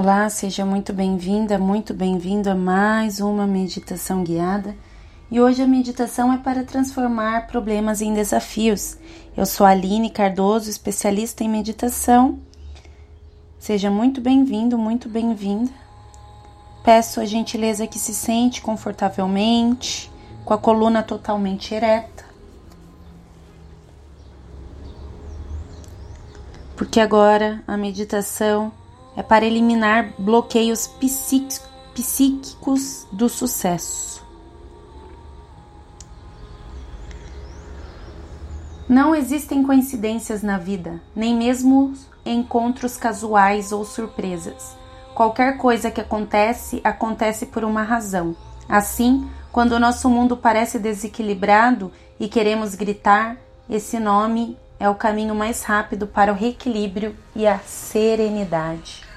Olá, seja muito bem-vinda, muito bem-vindo a mais uma meditação guiada. E hoje a meditação é para transformar problemas em desafios. Eu sou Aline Cardoso, especialista em meditação. Seja muito bem-vindo, muito bem-vinda. Peço a gentileza que se sente confortavelmente, com a coluna totalmente ereta. Porque agora a meditação é para eliminar bloqueios psíquicos do sucesso. Não existem coincidências na vida, nem mesmo encontros casuais ou surpresas. Qualquer coisa que acontece, acontece por uma razão. Assim, quando o nosso mundo parece desequilibrado e queremos gritar, esse nome é o caminho mais rápido para o reequilíbrio e a serenidade.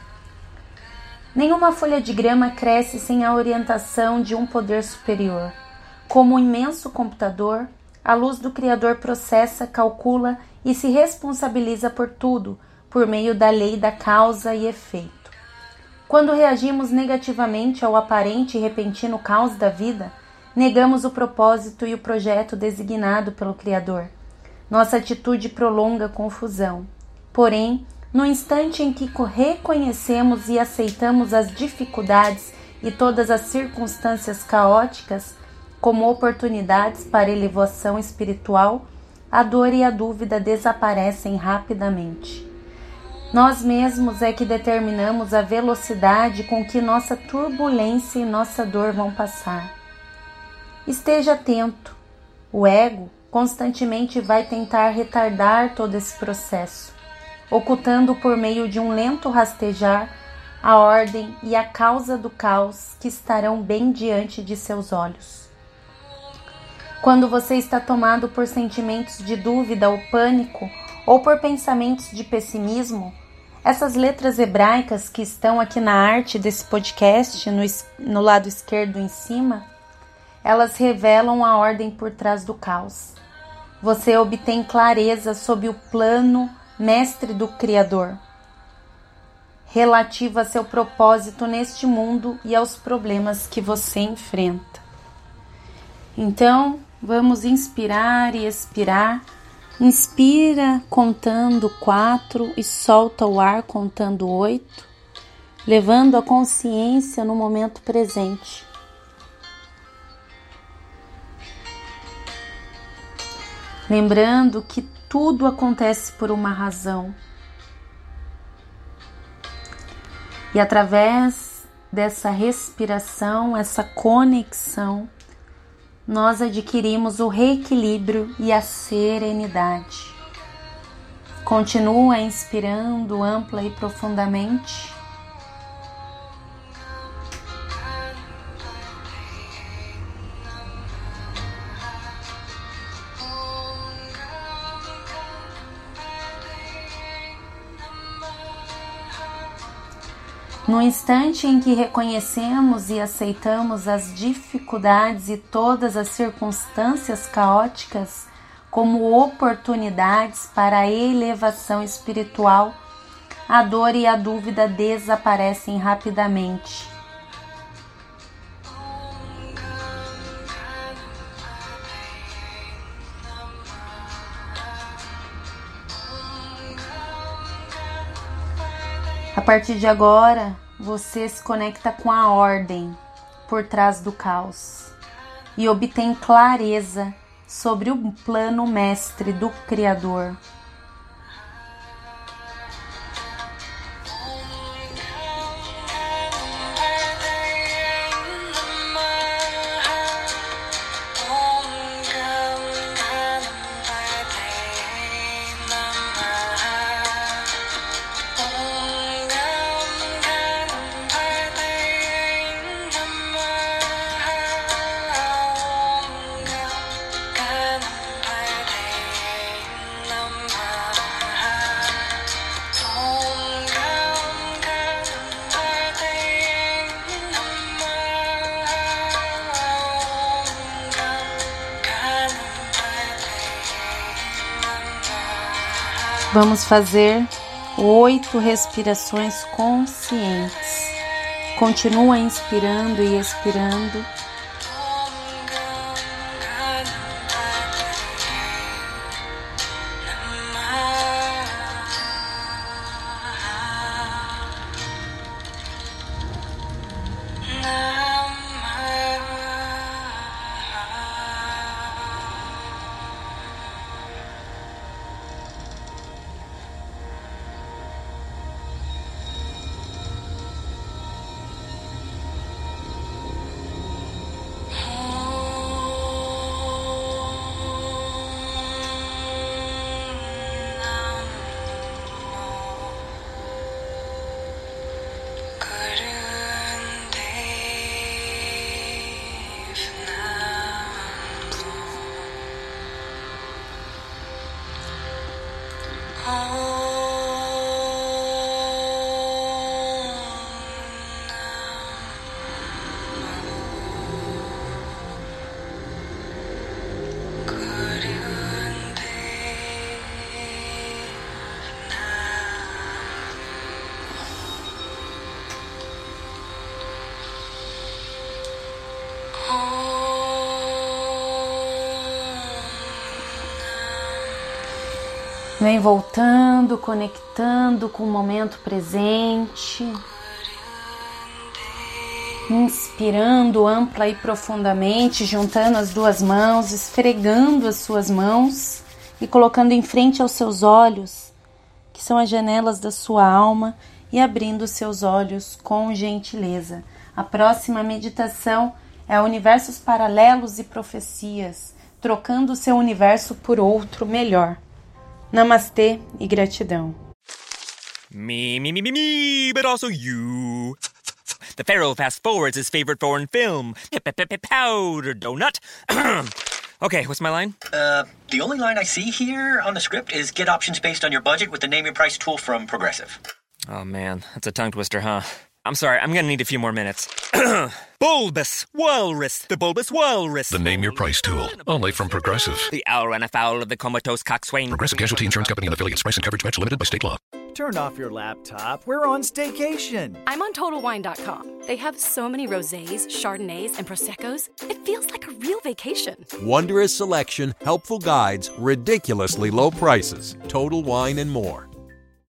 Nenhuma folha de grama cresce sem a orientação de um poder superior. Como um imenso computador, a luz do Criador processa, calcula e se responsabiliza por tudo por meio da lei da causa e efeito. Quando reagimos negativamente ao aparente e repentino caos da vida, negamos o propósito e o projeto designado pelo Criador. Nossa atitude prolonga confusão. Porém, no instante em que reconhecemos e aceitamos as dificuldades e todas as circunstâncias caóticas como oportunidades para elevação espiritual, a dor e a dúvida desaparecem rapidamente. Nós mesmos é que determinamos a velocidade com que nossa turbulência e nossa dor vão passar. Esteja atento. O ego constantemente vai tentar retardar todo esse processo ocultando por meio de um lento rastejar a ordem e a causa do caos que estarão bem diante de seus olhos. Quando você está tomado por sentimentos de dúvida ou pânico, ou por pensamentos de pessimismo, essas letras hebraicas que estão aqui na arte desse podcast, no, no lado esquerdo em cima, elas revelam a ordem por trás do caos. Você obtém clareza sobre o plano mestre do Criador, relativa a seu propósito neste mundo e aos problemas que você enfrenta. Então, vamos inspirar e expirar. Inspira contando quatro e solta o ar contando oito, levando a consciência no momento presente. Lembrando que tudo acontece por uma razão. E através dessa respiração, essa conexão, nós adquirimos o reequilíbrio e a serenidade. Continua inspirando ampla e profundamente. No instante em que reconhecemos e aceitamos as dificuldades e todas as circunstâncias caóticas como oportunidades para a elevação espiritual, a dor e a dúvida desaparecem rapidamente. A partir de agora, você se conecta com a ordem por trás do caos e obtém clareza sobre o plano mestre do Criador. Vamos fazer oito respirações conscientes. Continua inspirando e expirando. Vem voltando, conectando com o momento presente. Inspirando ampla e profundamente, juntando as duas mãos, esfregando as suas mãos e colocando em frente aos seus olhos, que são as janelas da sua alma, e abrindo seus olhos com gentileza. A próxima meditação é universos paralelos e profecias, trocando o seu universo por outro melhor. Namastê e gratidão. Me, me, me, me, me, but also you. The Pharaoh fast forwards his favorite foreign film, Powder Donut. okay, what's my line? Uh, the only line I see here on the script is get options based on your budget with the name your price tool from Progressive. Oh man, that's a tongue twister, huh? I'm sorry, I'm gonna need a few more minutes. bulbous Walrus, the Bulbous Walrus. The name your price tool. Only from Progressive. The owl ran afoul of the comatose coxswain. Progressive Casualty Insurance Company and affiliates. Price and coverage match limited by state law. Turn off your laptop. We're on staycation. I'm on TotalWine.com. They have so many rosés, chardonnays, and proseccos. It feels like a real vacation. Wondrous selection, helpful guides, ridiculously low prices. Total Wine and more.